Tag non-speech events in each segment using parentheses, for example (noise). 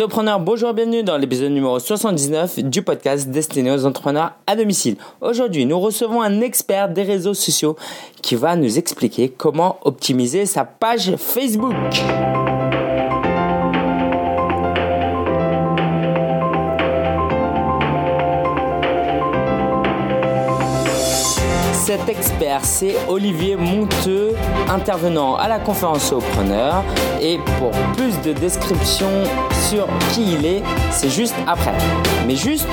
Solopreneur, bonjour, bienvenue dans l'épisode numéro 79 du podcast destiné aux entrepreneurs à domicile. Aujourd'hui, nous recevons un expert des réseaux sociaux qui va nous expliquer comment optimiser sa page Facebook. Cet expert, c'est Olivier Monteux, intervenant à la conférence Solopreneur. Et pour plus de descriptions sur qui il est, c'est juste après. Mais juste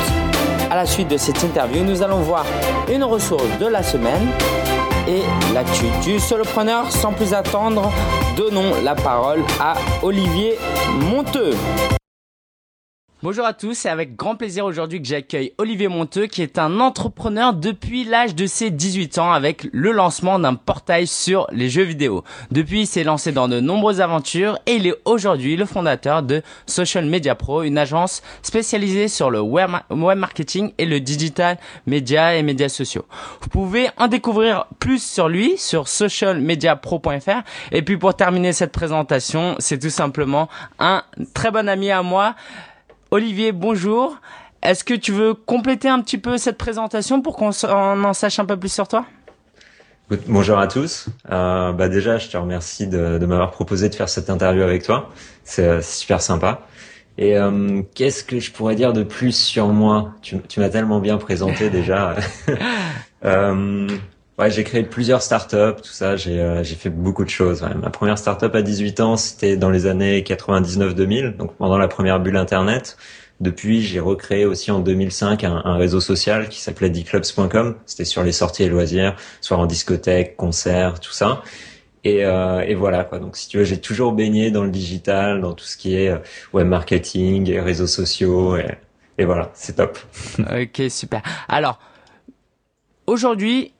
à la suite de cette interview, nous allons voir une ressource de la semaine et l'actu du solopreneur. Sans plus attendre, donnons la parole à Olivier Monteux. Bonjour à tous, c'est avec grand plaisir aujourd'hui que j'accueille Olivier Monteux qui est un entrepreneur depuis l'âge de ses 18 ans avec le lancement d'un portail sur les jeux vidéo. Depuis, il s'est lancé dans de nombreuses aventures et il est aujourd'hui le fondateur de Social Media Pro, une agence spécialisée sur le web marketing et le digital media et médias sociaux. Vous pouvez en découvrir plus sur lui sur socialmediapro.fr et puis pour terminer cette présentation, c'est tout simplement un très bon ami à moi Olivier, bonjour. Est-ce que tu veux compléter un petit peu cette présentation pour qu'on en sache un peu plus sur toi? Bonjour à tous. Euh, bah déjà, je te remercie de, m'avoir proposé de faire cette interview avec toi. C'est euh, super sympa. Et euh, qu'est-ce que je pourrais dire de plus sur moi? Tu, m'as tellement bien présenté déjà. (laughs) ouais, j'ai créé plusieurs startups, tout ça. J'ai fait beaucoup de choses. Ma première startup à 18 ans, c'était dans les années 99-2000, donc pendant la première bulle Internet. Depuis, j'ai recréé aussi en 2005 un, réseau social qui s'appelait dclubs.com. C'était sur les sorties et loisirs, soit en discothèque, concerts, tout ça. Et, euh, et, voilà quoi. Donc si tu veux, j'ai toujours baigné dans le digital, dans tout ce qui est euh, web marketing, et réseaux sociaux, et, et voilà, c'est top. (laughs) ok, super. Alors aujourd'hui, euh,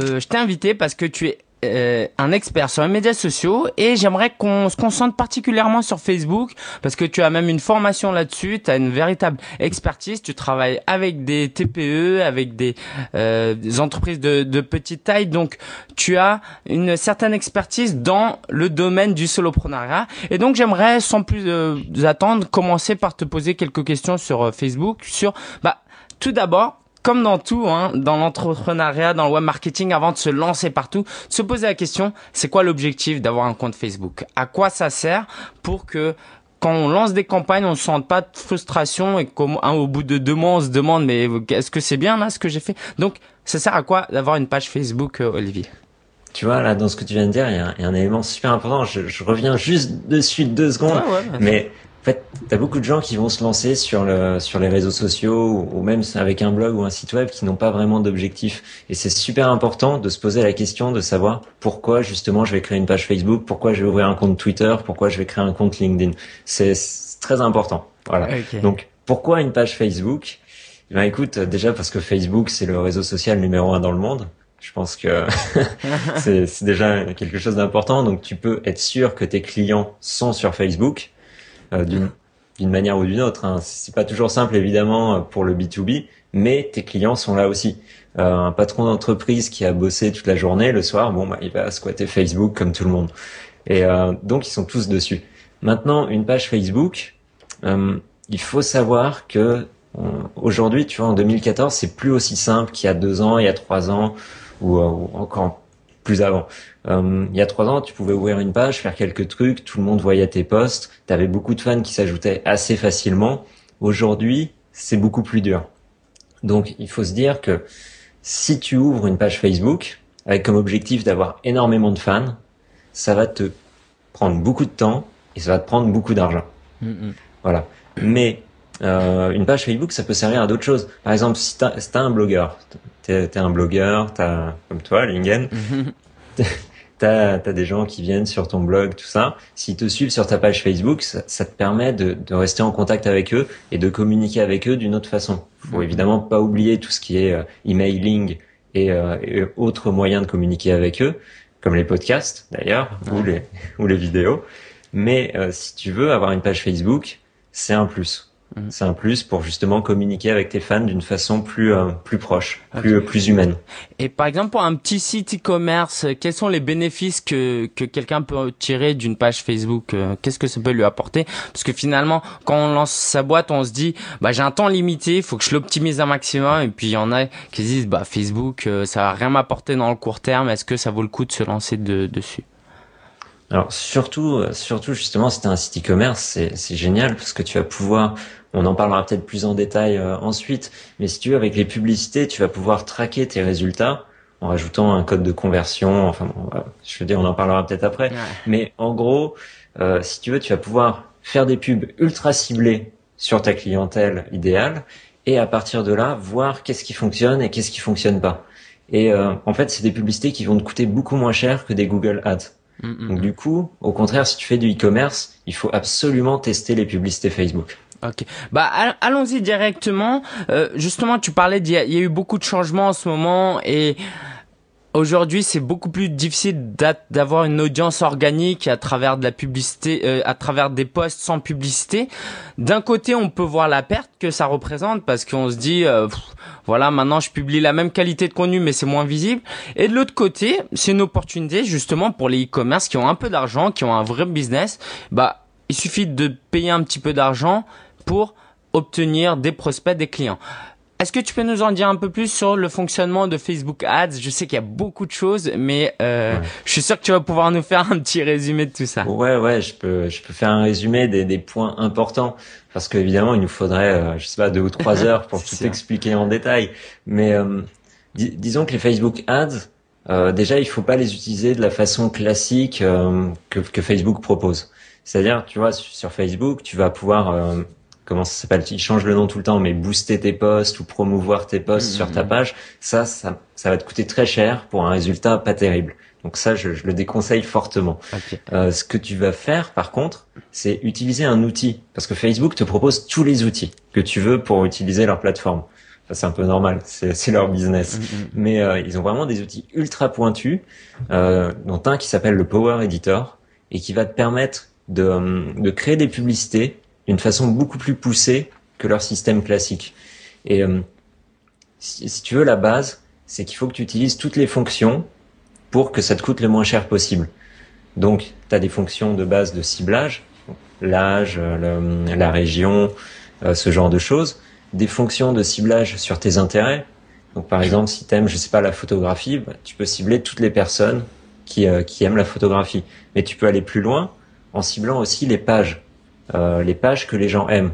je t'ai invité parce que tu es euh, un expert sur les médias sociaux et j'aimerais qu'on se concentre particulièrement sur Facebook parce que tu as même une formation là-dessus, tu as une véritable expertise, tu travailles avec des TPE, avec des, euh, entreprises de, petite taille, donc tu as une certaine expertise dans le domaine du soloprenariat et donc j'aimerais sans plus euh, attendre commencer par te poser quelques questions sur euh, Facebook, sur bah tout d'abord comme dans tout, hein, dans l'entrepreneuriat, dans le web marketing, avant de se lancer partout, se poser la question, c'est quoi l'objectif d'avoir un compte Facebook? À quoi ça sert pour que quand on lance des campagnes, on ne sente pas de frustration et qu'au hein, au bout de deux mois, on se demande, mais est-ce que c'est bien là ce que j'ai fait? Donc, ça sert à quoi d'avoir une page Facebook, euh, Olivier? Tu vois, là, dans ce que tu viens de dire, il y a, un élément super important. Je, je reviens juste dessus deux secondes. mais en fait, t'as beaucoup de gens qui vont se lancer sur le sur les réseaux sociaux ou, même avec un blog ou un site web qui n'ont pas vraiment d'objectif. Et c'est super important de se poser la question de savoir pourquoi justement je vais créer une page Facebook, pourquoi je vais ouvrir un compte Twitter, pourquoi je vais créer un compte LinkedIn. C'est très important. Voilà. Donc pourquoi une page Facebook? Eh Ben écoute, déjà parce que Facebook c'est le réseau social numéro un dans le monde. Je pense que (laughs) c'est déjà quelque chose d'important. Donc tu peux être sûr que tes clients sont sur Facebook euh, d'une manière ou d'une autre. Hein. C'est pas toujours simple évidemment pour le B2B, mais tes clients sont là aussi. Euh, un patron d'entreprise qui a bossé toute la journée, le soir, bon, bah, il va squatter Facebook comme tout le monde. Et euh, donc ils sont tous dessus. Maintenant, une page Facebook, euh, il faut savoir que aujourd'hui, tu vois, en 2014, c'est plus aussi simple qu'il y a deux ans, il y a trois ans, ou, ou encore plus avant. Euh, il y a trois ans, tu pouvais ouvrir une page, faire quelques trucs, tout le monde voyait tes posts, tu avais beaucoup de fans qui s'ajoutaient assez facilement. Aujourd'hui, c'est beaucoup plus dur. Donc, il faut se dire que si tu ouvres une page Facebook avec comme objectif d'avoir énormément de fans, ça va te prendre beaucoup de temps et ça va te prendre beaucoup d'argent. Mm-hmm. Voilà. Mais euh, une page Facebook, ça peut servir à d'autres choses. Par exemple, si tu as, un blogueur, tu es, un blogueur, t'as comme toi, Lingen, (laughs) tu as, des gens qui viennent sur ton blog, tout ça. S'ils te suivent sur ta page Facebook, ça, ça te permet de, de, rester en contact avec eux et de communiquer avec eux d'une autre façon. Faut évidemment pas oublier tout ce qui est euh, emailing et, euh, et, autres moyens de communiquer avec eux, comme les podcasts d'ailleurs ou les (laughs) ou les vidéos. Mais euh, si tu veux avoir une page Facebook, c'est un plus. Mm. C'est un plus pour justement communiquer avec tes fans d'une façon plus euh, plus proche, plus plus humaine. Et par exemple pour un petit site e-commerce, quels sont les bénéfices que que quelqu'un peut tirer d'une page Facebook euh, Qu'est-ce que ça peut lui apporter? Parce que finalement, quand on lance sa boîte, on se dit bah j'ai un temps limité, il faut que je l'optimise un maximum. Et puis il y en a qui disent bah Facebook euh, ça va rien m'apporter dans le court terme, est-ce que ça vaut le coup de se lancer de, dessus? Alors surtout, surtout justement, si un site e-commerce, c'est, c'est génial parce que tu vas pouvoir on en parlera peut-être plus en détail euh, ensuite. Mais si tu veux, avec les publicités, tu vas pouvoir traquer tes résultats en rajoutant un code de conversion. Enfin, je veux dire, on en parlera peut-être après. Mais en gros, euh, si tu veux, tu vas pouvoir faire des pubs ultra ciblées sur ta clientèle idéale et à partir de là, voir qu'est-ce qui fonctionne et qu'est-ce qui fonctionne pas. Et euh, en fait, c'est des publicités qui vont te coûter beaucoup moins cher que des Google Ads. Mm, mm, Donc mm. du coup, au contraire, si tu fais du e-commerce, il faut absolument tester les publicités Facebook. Ok. Bah allons-y directement. Euh, justement, tu parlais d'il y, y, a eu beaucoup de changements en ce moment et aujourd'hui c'est beaucoup plus difficile d'avoir une audience organique à travers de la publicité, euh, à travers des posts sans publicité. D'un côté, on peut voir la perte que ça représente parce qu'on se dit, euh, voilà, maintenant je publie la même qualité de contenu mais c'est moins visible. Et de l'autre côté, c'est une opportunité justement pour les e-commerce qui ont un peu d'argent, qui ont un vrai business. Bah, il suffit de payer un petit peu d'argent pour obtenir des prospects, des clients. Est-ce que tu peux nous en dire un peu plus sur le fonctionnement de Facebook Ads? Je sais qu'il y a beaucoup de choses, mais euh, je suis sûr que tu vas pouvoir nous faire un petit résumé de tout ça. Ouais, ouais, je peux, je peux faire un résumé des, des points importants parce qu'évidemment, il nous faudrait, euh, je sais pas, deux ou trois (laughs) heures pour tout expliquer en détail. Mais euh, disons que les Facebook Ads, euh, déjà, il faut pas les utiliser de la façon classique euh, que, que Facebook propose. C'est-à-dire, tu vois, sur Facebook, tu vas pouvoir euh, comment ça s'appelle Il change le nom tout le temps, mais booster tes posts ou promouvoir tes posts sur ta mmh. page, ça, ça, ça va te coûter très cher pour un résultat pas terrible. Donc ça, je, je le déconseille fortement. Euh, ce que tu vas faire, par contre, c'est utiliser un outil, parce que Facebook te propose tous les outils que tu veux pour utiliser leur plateforme. c'est un peu normal, c'est leur business. Mmh. Mais euh, ils ont vraiment des outils ultra pointus, euh, dont un qui s'appelle le Power Editor, et qui va te permettre de, de créer des publicités d'une façon beaucoup plus poussée que leur système classique. Et euh, si, tu veux, la base, c'est qu'il faut que tu utilises toutes les fonctions pour que ça te coûte le moins cher possible. Donc, tu as des fonctions de base de ciblage, l'âge, la région, euh, ce genre de choses. Des fonctions de ciblage sur tes intérêts. Donc, par exemple, si tu aimes, je sais pas, la photographie, bah, tu peux cibler toutes les personnes qui, euh, qui aiment la photographie. Mais tu peux aller plus loin en ciblant aussi les pages. Euh, les pages que les gens aiment.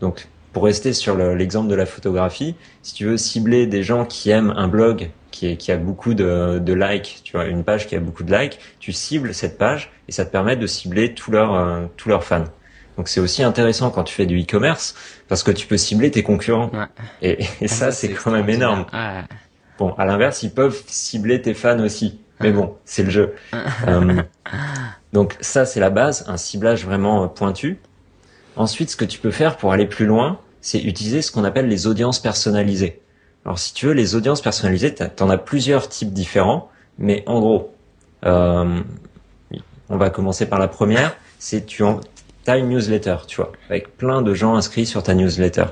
Donc, pour rester sur l'exemple de la photographie, si tu veux cibler des gens qui aiment un blog qui, qui a beaucoup de, de, likes, tu vois, une page qui a beaucoup de likes, tu cibles cette page et ça te permet de cibler tous leurs euh, tous leurs fans. Donc c'est aussi intéressant quand tu fais du e-commerce parce que tu peux cibler tes concurrents. Et, et, ça, c'est quand même énorme. Bon, à l'inverse, ils peuvent cibler tes fans aussi. Mais bon, c'est le jeu. euh, (laughs) donc ça, c'est la base, un ciblage vraiment euh, pointu. Ensuite, ce que tu peux faire pour aller plus loin, c'est utiliser ce qu'on appelle les audiences personnalisées. Alors si tu veux, les audiences personnalisées, tu en as plusieurs types différents, mais en gros, euh, on va commencer par la première, c'est tu as une newsletter, tu vois, avec plein de gens inscrits sur ta newsletter.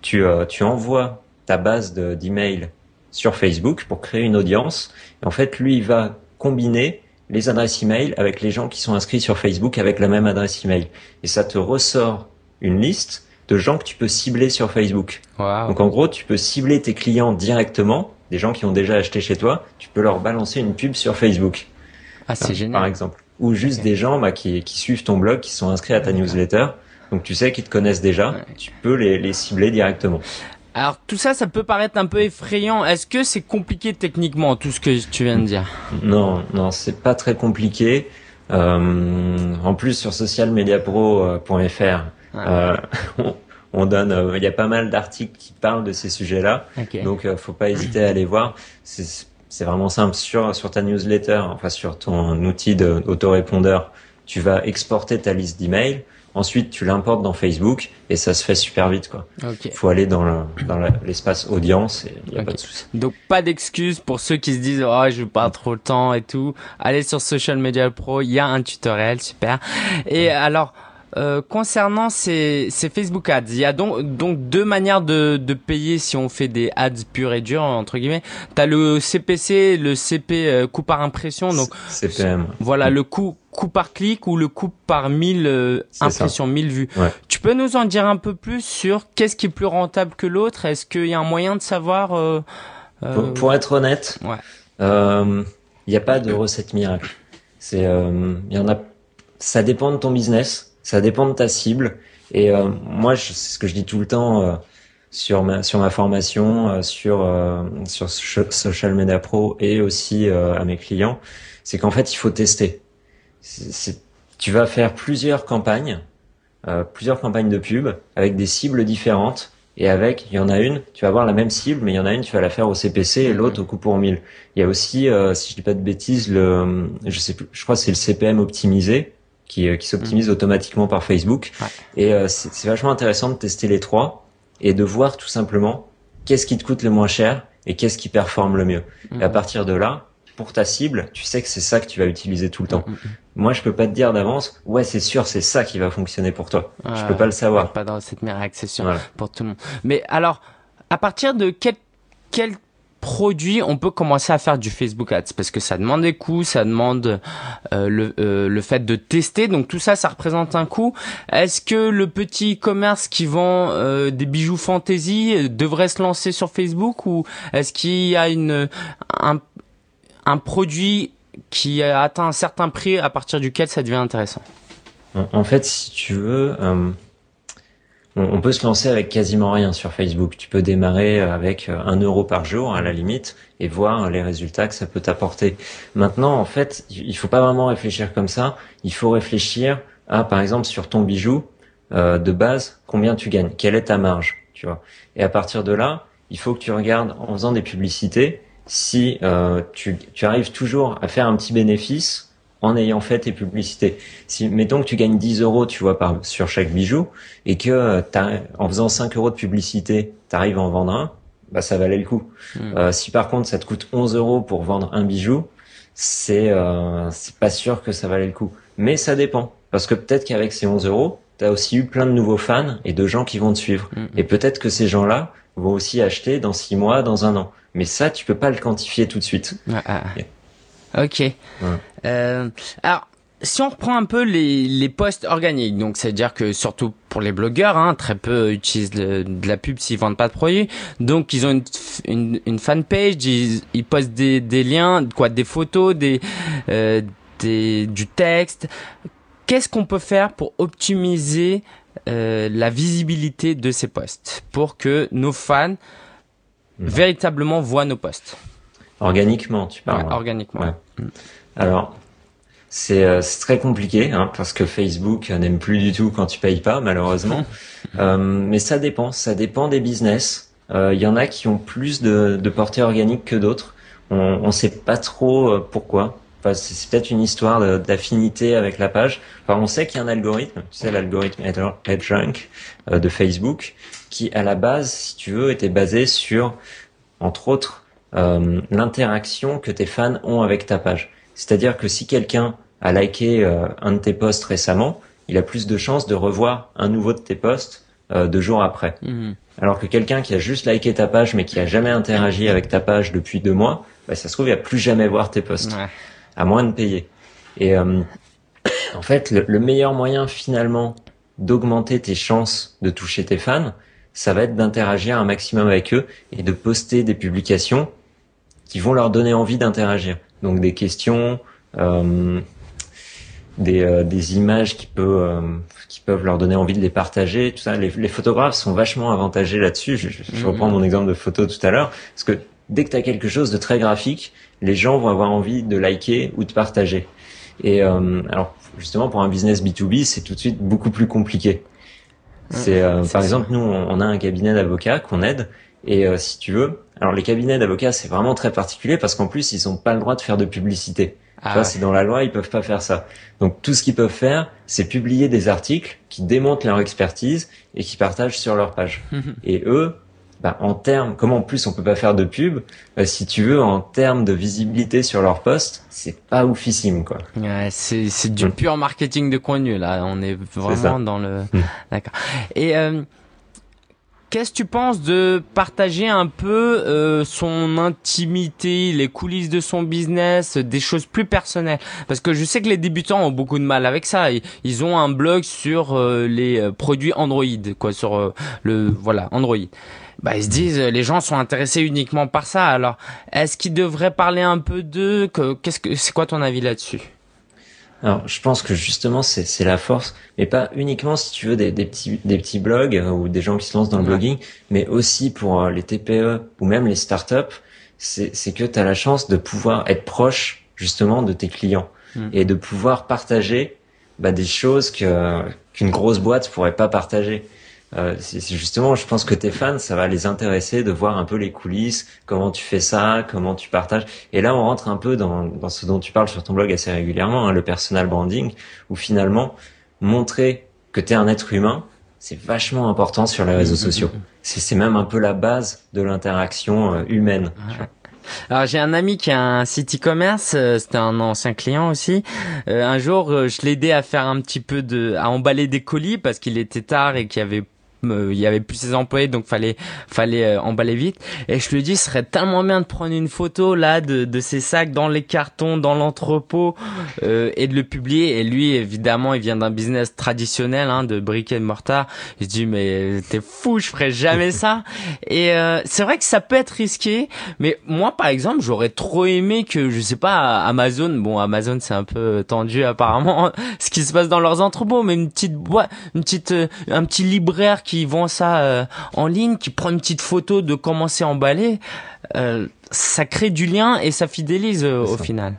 Tu, euh, tu envoies ta base d'email sur Facebook pour créer une audience. Et en fait, lui, il va combiner les adresses email avec les gens qui sont inscrits sur Facebook avec la même adresse email. Et ça te ressort une liste de gens que tu peux cibler sur Facebook. Donc en gros, tu peux cibler tes clients directement, des gens qui ont déjà acheté chez toi, tu peux leur balancer une pub sur Facebook. Ah, c'est génial. Par exemple. Ou juste des gens bah, qui, qui, suivent ton blog, qui sont inscrits à ta newsletter. Donc tu sais qu'ils te connaissent déjà, tu peux les, les cibler directement. Alors tout ça, ça peut paraître un peu effrayant. Est-ce que c'est compliqué techniquement tout ce que tu viens de dire? Non, non, c'est pas très compliqué. Euh, en plus sur socialmediapro.fr, euh, (laughs) on, donne, euh, il y a pas mal d'articles qui parlent de ces sujets-là. Donc euh, faut pas hésiter à aller voir. C'est vraiment simple sur sur ta newsletter, enfin sur ton outil d'autorépondeur, tu vas exporter ta liste d'emails Ensuite, tu l'importes dans Facebook et ça se fait super vite, quoi. Il faut aller dans l'espace audience et il n'y a pas de souci. Donc, pas d'excuses pour ceux qui se disent, oh, je pas trop le temps et tout. Allez sur Social Media Pro, il y a un tutoriel, super. Et alors, euh, concernant ces, ces, Facebook Ads, il y a donc, donc deux manières de, de, payer si on fait des ads purs et durs entre guillemets. T'as le CPC, le CP euh, coût par impression, donc CPM. Voilà le coût coût par clic ou le coût par 1000 euh, impressions, 1000 vues. Tu peux nous en dire un peu plus sur qu'est-ce qui est plus rentable que l'autre? Est-ce qu'il y a un moyen de savoir euh, pour, pour, être honnête, il n'y a pas de recette miracle. C'est, il y en a. Ça dépend de ton business ça dépend de ta cible. Et euh, moi, c'est ce que je dis tout le temps euh, sur ma sur ma formation, euh, sur sur Social Media Pro et aussi à mes clients, c'est qu'en fait, il faut tester. C'est, tu vas faire plusieurs campagnes, plusieurs campagnes de pub avec des cibles différentes. Et avec, il y en a une, tu vas avoir la même cible, mais il y en a une, tu vas la faire au CPC et l'autre au coup pour 1000. Il y a aussi, si je dis pas de bêtises, le, je sais plus, je crois que c'est le CPM optimisé qui, euh, qui s'optimise mm. automatiquement par Facebook. Et euh, c'est vachement intéressant de tester les trois et de voir tout simplement qu'est-ce qui te coûte le moins cher et qu'est-ce qui performe le mieux. Et à mm. partir de là, pour ta cible, tu sais que c'est ça que tu vas utiliser tout le temps. Mm, Moi, je peux pas te dire d'avance, ouais, c'est sûr, c'est ça qui va fonctionner pour toi. je peux pas le savoir. Pas dans cette miracle, c'est sûr pour tout le monde. Mais alors, à partir de quel, quel produit, on peut commencer à faire du Facebook Ads? Parce que ça demande des coûts, ça demande euh, le, euh, le fait de tester. Donc tout ça, ça représente un coût. Est-ce que le petit commerce qui vend euh, des bijoux fantasy devrait se lancer sur Facebook ou est-ce qu'il y a une un, un produit qui a atteint un certain prix à partir duquel ça devient intéressant En fait, si tu veux, on, peut se lancer avec quasiment rien sur Facebook. Tu peux démarrer avec euh, un euro par jour à la limite et voir les résultats que ça peut t'apporter. Maintenant, en fait, il faut pas vraiment réfléchir comme ça. Il faut réfléchir à, par exemple, sur ton bijou euh, de base, combien tu gagnes, quelle est ta marge, tu. Et à partir de là, il faut que tu regardes en faisant des publicités si euh, tu, tu arrives toujours à faire un petit bénéfice en ayant fait tes publicités. Si, mettons que tu gagnes 10 euros, tu vois, par, sur chaque bijou, et que euh, en faisant 5 euros de publicité, tu arrives à en vendre un, bah ça valait le coup. Hmm. Euh, si par contre ça te coûte 11 euros pour vendre un bijou, c'est euh, c'est pas sûr que ça valait le coup. Mais ça dépend, parce que peut-être qu'avec ces 11 euros, tu as aussi eu plein de nouveaux fans et de gens qui vont te suivre. Hmm. Et peut-être que ces gens-là vont aussi acheter dans 6 mois, dans un an. Mais ça, tu peux pas le quantifier tout de suite. Ah, Ok. Euh, alors, si on reprend un peu les, les posts organiques, donc c'est-à-dire que surtout pour les blogueurs, hein, très peu utilisent de la pub s'ils vendent pas de produits. Donc ils ont une, une, une fanpage, ils, ils postent des, des liens, quoi, des photos, des, euh, des du texte. Qu'est-ce qu'on peut faire pour optimiser euh, la visibilité de ces posts pour que nos fans véritablement voient nos posts Organiquement, tu parles. organiquement. Alors, euh, c'est très compliqué hein, parce que Facebook n'aime plus du tout quand tu payes pas, malheureusement. (laughs) euh, mais ça dépend, ça dépend des business. Il euh, y en a qui ont plus de, de portée organique que d'autres. On ne sait pas trop pourquoi. Enfin, c'est peut-être une histoire d'affinité avec la page. Enfin, on sait qu'il y a un algorithme, tu sais l'algorithme EdgeRank de Facebook, qui à la base, si tu veux, était basé sur, entre autres, euh, l'interaction que tes fans ont avec ta page. C'est-à-dire que si quelqu'un a liké euh, un de tes posts récemment, il a plus de chances de revoir un nouveau de tes posts euh, deux jours après. Mhm. Alors que quelqu'un qui a juste liké ta page mais qui a jamais interagi avec ta page depuis deux mois, bah, ça se trouve il va plus jamais voir tes posts, à moins de payer. Et en fait, le, le meilleur moyen finalement d'augmenter tes chances de toucher tes fans, ça va être d'interagir un maximum avec eux et de poster des publications qui vont leur donner envie d'interagir. Donc des questions, euh, des, euh, des images qui peuvent euh, qui peuvent leur donner envie de les partager. Tout ça, les, les photographes sont vachement avantagés là-dessus. Je, je, reprends mon exemple de photo tout à l'heure, parce que dès que tu as quelque chose de très graphique, les gens vont avoir envie de liker ou de partager. Et euh, alors justement pour un business B2B, c'est tout de suite beaucoup plus compliqué. C'est par exemple nous on a un cabinet d'avocats qu'on aide et si tu veux, alors les cabinets d'avocats, c'est vraiment très particulier parce qu'en plus, ils n'ont pas le droit de faire de publicité. Ah c'est dans la loi, ils peuvent pas faire ça. Donc tout ce qu'ils peuvent faire, c'est publier des articles qui démontrent leur expertise et qui partagent sur leur page. (laughs) et eux, bah, en termes, comment en plus on peut pas faire de pub, bah, si tu veux, en termes de visibilité sur leur poste, c'est pas oufissime, quoi. Ouais, c'est, c'est du mm. pur marketing de contenu, là. On est vraiment dans le, mm. d'accord. Et, euh, Qu'est-ce que tu penses de partager un peu euh, son intimité, les coulisses de son business, des choses plus personnelles? Parce que je sais que les débutants ont beaucoup de mal avec ça. Ils ont un blog sur euh, les euh, produits Android, quoi, sur le voilà Android. Bah, ils se disent les gens sont intéressés uniquement par ça. Alors, est-ce qu'ils devraient parler un peu d'eux Qu'est-ce que c'est quoi ton avis là-dessus? Alors, je pense que justement, c'est la force, mais pas uniquement si tu veux des, des petits des petits blogs euh, ou des gens qui se lancent dans le blogging, mais aussi pour euh, les TPE ou même les startups, c'est que tu as la chance de pouvoir être proche justement de tes clients hmm. et de pouvoir partager bah, des choses que qu'une grosse boîte pourrait pas partager. Euh, c'est justement, je pense que tes fans, ça va les intéresser de voir un peu les coulisses, comment tu fais ça, comment tu partages. Et là, on rentre un peu dans, dans ce dont tu parles sur ton blog assez régulièrement, hein, le personal branding, où finalement, montrer que tu es un être humain, c'est vachement important sur les réseaux mmh, mmh, sociaux. Mmh, c'est même un peu la base de l'interaction euh, humaine. Alors j'ai un ami qui a un site e-commerce, euh, c'était un ancien client aussi. un jour, je l'ai aidé à faire un petit peu de, à emballer des colis parce qu'il était tard et qu'il y avait il y avait plus ses employés donc fallait fallait euh, emballer vite. Et je lui dis ce serait tellement bien de prendre une photo là de de ces sacs dans les cartons dans l'entrepôt euh, et de le publier. Et lui évidemment il vient d'un business traditionnel hein, de briques et de mortar. Il se dit mais t'es fou je ferais jamais ça. (laughs) Et euh, c'est vrai que ça peut être risqué mais moi par exemple j'aurais trop aimé que je sais pas Amazon bon Amazon c'est un peu tendu apparemment (laughs) ce qui se passe dans leurs entrepôts mais une petite boîte une petite un petit libraire qui qui vend ça euh, en ligne, qui prend une petite photo de comment c'est emballé, euh, ça crée du lien et ça fidélise euh, au final.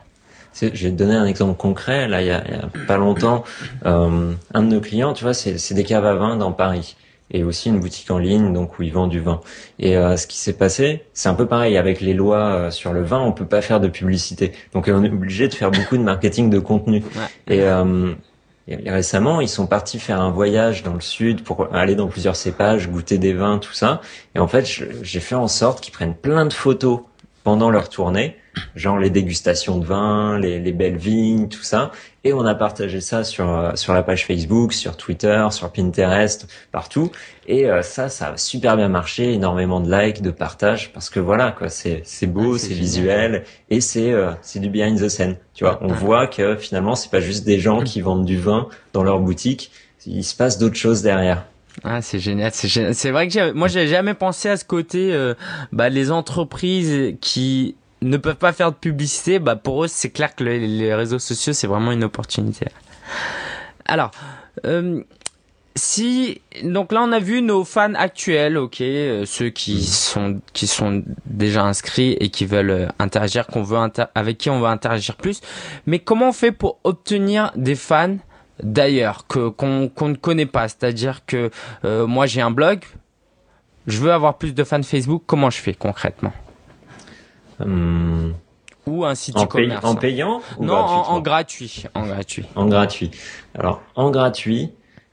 Je vais te donner un exemple concret. Là, il y a, pas longtemps, un de nos clients, tu vois, c'est des caves à vin dans Paris et aussi une boutique en ligne donc où ils vendent du vin. Et ce qui s'est passé, c'est un peu pareil avec les lois sur le vin, on peut pas faire de publicité. Donc on est obligé de faire beaucoup de marketing de contenu. Et et récemment, ils sont partis faire un voyage dans le sud pour aller dans plusieurs cépages, goûter des vins, tout ça. Et en fait, j'ai fait en sorte qu'ils prennent plein de photos pendant leur tournée, genre les dégustations de vin, les, les, belles vignes, tout ça. Et on a partagé ça sur euh, sur la page Facebook, sur Twitter, sur Pinterest, partout. Et euh, ça, ça a super bien marché, énormément de likes, de partages, parce que voilà, quoi, c'est c'est beau, c'est visuel, et c'est euh, c'est du behind the scene. Tu vois, on voit que finalement, c'est pas juste des gens qui vendent du vin dans leur boutique, il se passe d'autres choses derrière. Ah, c'est génial, c'est C'est vrai que moi, j'ai jamais pensé à ce côté. Euh, bah, les entreprises qui ne peuvent pas faire de publicité, bah, pour eux, c'est clair que les, réseaux sociaux, c'est vraiment une opportunité. Alors, euh, si donc là, on a vu nos fans actuels, ok, euh, ceux qui mm. sont qui sont déjà inscrits et qui veulent euh, interagir, qu'on veut avec qui on veut interagir plus. Mais comment on fait pour obtenir des fans? d'ailleurs que qu'on ne connaît pas? C'est-à-dire que euh, moi j'ai un blog, je veux avoir plus de fans Facebook. Comment je fais concrètement? Hum. Ou un site e-commerce. en payant Non, en, gratuit. En gratuit. En gratuit. Alors en gratuit,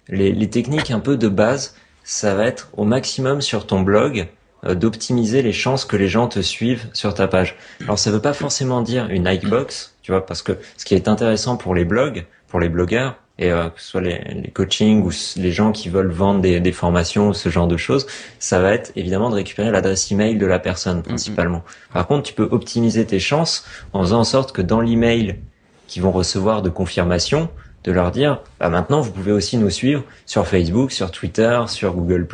les, les techniques un peu de base, ça va être au maximum sur ton blog euh, d'optimiser les chances que les gens te suivent sur ta page. Alors ça veut pas forcément dire une like box, tu vois, parce que ce qui est intéressant pour les blogs, pour les blogueurs, et euh, que ce soit les, les coachings ou les gens qui veulent vendre des, des, formations ou ce genre de choses, ça va être évidemment de récupérer l'adresse email de la personne mm-hmm. principalement. Par contre, tu peux optimiser tes chances en faisant en sorte que dans l'email qu'ils vont recevoir de confirmation, de leur dire bah maintenant vous pouvez aussi nous suivre sur Facebook, sur Twitter, sur Google+,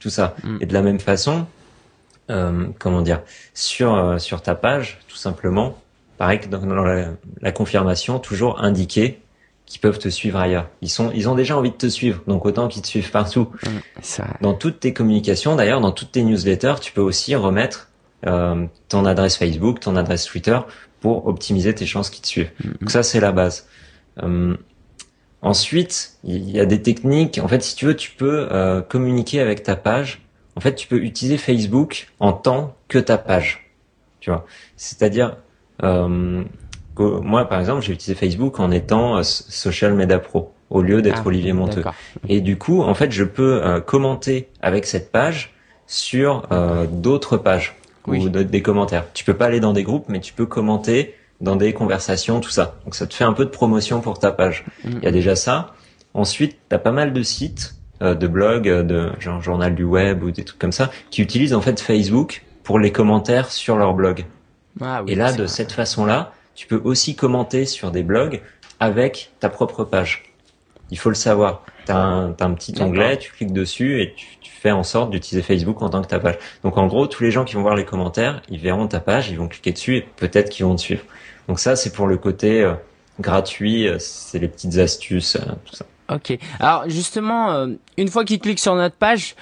tout ça. Mm. Et de la même façon, euh, comment dire, sur euh, sur ta page, tout simplement, pareil que dans la, la confirmation, toujours indiquer qui peuvent te suivre ailleurs. Ils sont, ils ont déjà envie de te suivre, donc autant qu'ils te suivent partout. Ça... Dans toutes tes communications, d'ailleurs, dans toutes tes newsletters, tu peux aussi remettre euh, ton adresse Facebook, ton adresse Twitter pour optimiser tes chances qu'ils te suivent. Mm-hmm. Donc ça, c'est la base. Euh, ensuite, il y a des techniques. En fait, si tu veux, tu peux euh, communiquer avec ta page. En fait, tu peux utiliser Facebook en tant que ta page. Tu vois, c'est-à-dire euh, moi, par exemple, j'ai utilisé Facebook en étant euh, Social Media Pro au lieu d'être ah, Olivier Monteux. Et du coup, en fait, je peux euh, commenter avec cette page sur euh, d'autres pages ou des commentaires. Tu peux pas aller dans des groupes, mais tu peux commenter dans des conversations, tout ça. Donc ça te fait un peu de promotion pour ta page. Mm. Il y a déjà ça. Ensuite, tu as pas mal de sites, euh, de blogs, de genre journal du web ou des trucs comme ça, qui utilisent en fait Facebook pour les commentaires sur leur blog. Ah, oui, Et là, de cette façon-là, tu peux aussi commenter sur des blogs avec ta propre page. Il faut le savoir. Tu as, un, petit onglet, tu cliques dessus et tu, tu fais en sorte d'utiliser Facebook en tant que ta page. Donc en gros, tous les gens qui vont voir les commentaires, ils verront ta page, ils vont cliquer dessus et peut-être qu'ils vont te suivre. Donc ça, c'est pour le côté euh, gratuit, euh, c'est les petites astuces, euh, tout ça. Ok. Alors justement, une fois qu'ils cliquent sur notre page,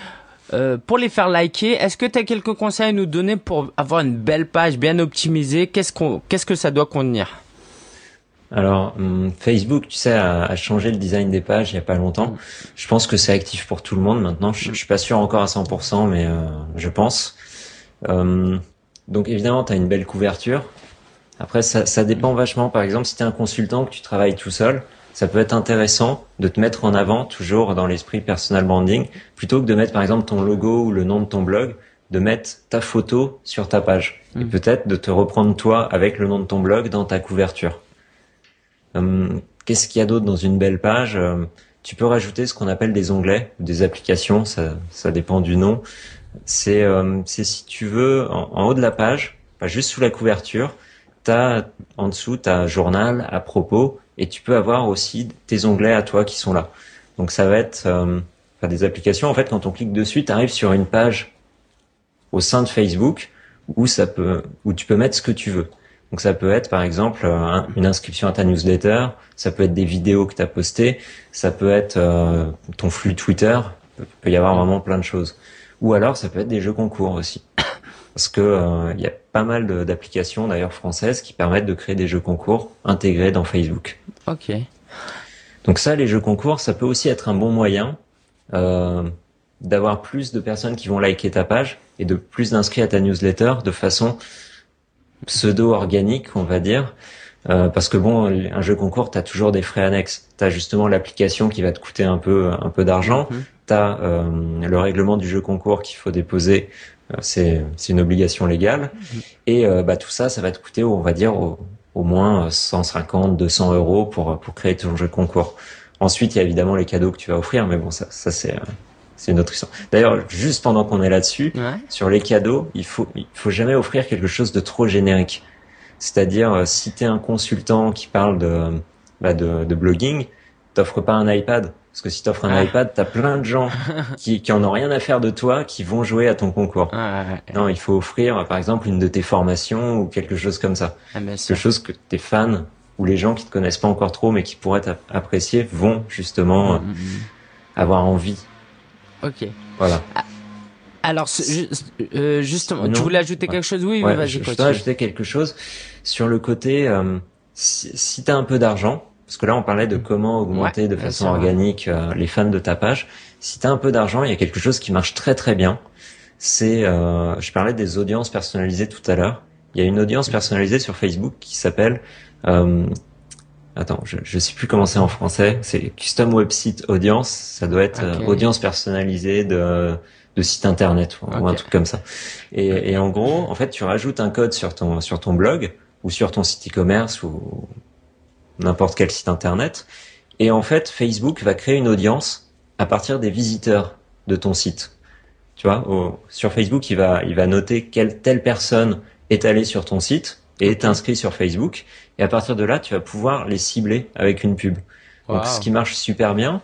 pour les faire liker, est-ce que tu as quelques conseils à nous donner pour avoir une belle page bien optimisée? Qu'est-ce qu'on, qu'est-ce que ça doit contenir? Alors, hum, Facebook, tu sais, a, changé le design des pages il y a pas longtemps. Je pense que c'est actif pour tout le monde maintenant. Je, suis pas sûr encore à 100%, mais je pense. Hum, donc évidemment, tu as une belle couverture. Après, ça, ça dépend vachement. Par exemple, si tu es un consultant que tu travailles tout seul, ça peut être intéressant de te mettre en avant, toujours dans l'esprit personal branding, plutôt que de mettre par exemple ton logo ou le nom de ton blog, de mettre ta photo sur ta page. Et mm. peut-être de te reprendre toi avec le nom de ton blog dans ta couverture. Hum, qu'est-ce qu'il y a d'autre dans une belle page? Hum, Tu peux rajouter ce qu'on appelle des onglets, des applications, ça, ça dépend du nom. C'est hum, si tu veux, en, en haut de la page, pas juste sous la couverture, en dessous ta journal à propos et tu peux avoir aussi tes onglets à toi qui sont là. Donc ça va être euh, des applications. En fait, quand on clique dessus, tu arrives sur une page au sein de Facebook où ça peut, où tu peux mettre ce que tu veux. Donc ça peut être par exemple euh, une inscription à ta newsletter, ça peut être des vidéos que tu as postées, ça peut être euh, ton flux Twitter, il peut y avoir vraiment plein de choses. Ou alors ça peut être des jeux concours aussi parce que euh, il y a pas mal d'applications d'ailleurs françaises qui permettent de créer des jeux concours intégrés dans Facebook. Ok. Donc ça, les jeux concours, ça peut aussi être un bon moyen euh, d'avoir plus de personnes qui vont liker ta page et de plus d'inscrits à ta newsletter de façon pseudo-organique, on va dire. Euh, parce que bon, un jeu concours, tu as toujours des frais annexes. Tu as justement l'application qui va te coûter un peu un peu d'argent. Mhm. Tu as euh, le règlement du jeu concours qu'il faut déposer euh, c'est une obligation légale. Et euh, bah, tout ça, ça va te coûter, on va dire, au, moins 150, 200 euros pour, pour créer ton jeu concours. Ensuite, il y a évidemment les cadeaux que tu vas offrir, mais bon, ça, ça c'est euh, c'est une autre histoire. D'ailleurs, juste pendant qu'on est là-dessus, sur les cadeaux, il faut il faut jamais offrir quelque chose de trop générique. C'est-à-dire, si tu es un consultant qui parle de bah de, de blogging, t'offres pas un iPad. Parce que si tu offres un ah. iPad, tu as plein de gens (laughs) qui, qui en ont rien à faire de toi qui vont jouer à ton concours. Ah, non, il faut offrir par exemple une de tes formations ou quelque chose comme ça. Ah, quelque chose que tes fans ou les gens qui te connaissent pas encore trop mais qui pourraient apprécier vont justement mm, mm, mm. avoir envie. Ok. Voilà. Alors, euh, justement, tu voulais ajouter quelque chose? Oui, vas-y. Je, je ajouter quelque chose sur le côté, euh, si, si tu as un peu d'argent, parce que là, on parlait de comment augmenter de façon organique euh, les fans de ta page. Si tu as un peu d'argent, il y a quelque chose qui marche très très bien. C'est, euh, je parlais des audiences personnalisées tout à l'heure. Il y a une audience personnalisée sur Facebook qui s'appelle, euh, attends, je, je sais plus comment c'est en français. C'est Custom Website Audience. Ça doit être audience personnalisée de de site internet ou, un truc comme ça. Et, et en gros, en fait, tu rajoutes un code sur ton sur ton blog ou sur ton site e-commerce ou n'importe quel site internet. Et en fait, Facebook va créer une audience à partir des visiteurs de ton site. Tu vois, sur Facebook, il va, il va noter quelle telle personne est allée sur ton site et est inscrit sur Facebook. Et à partir de là, tu vas pouvoir les cibler avec une pub. Donc, ce qui marche super bien,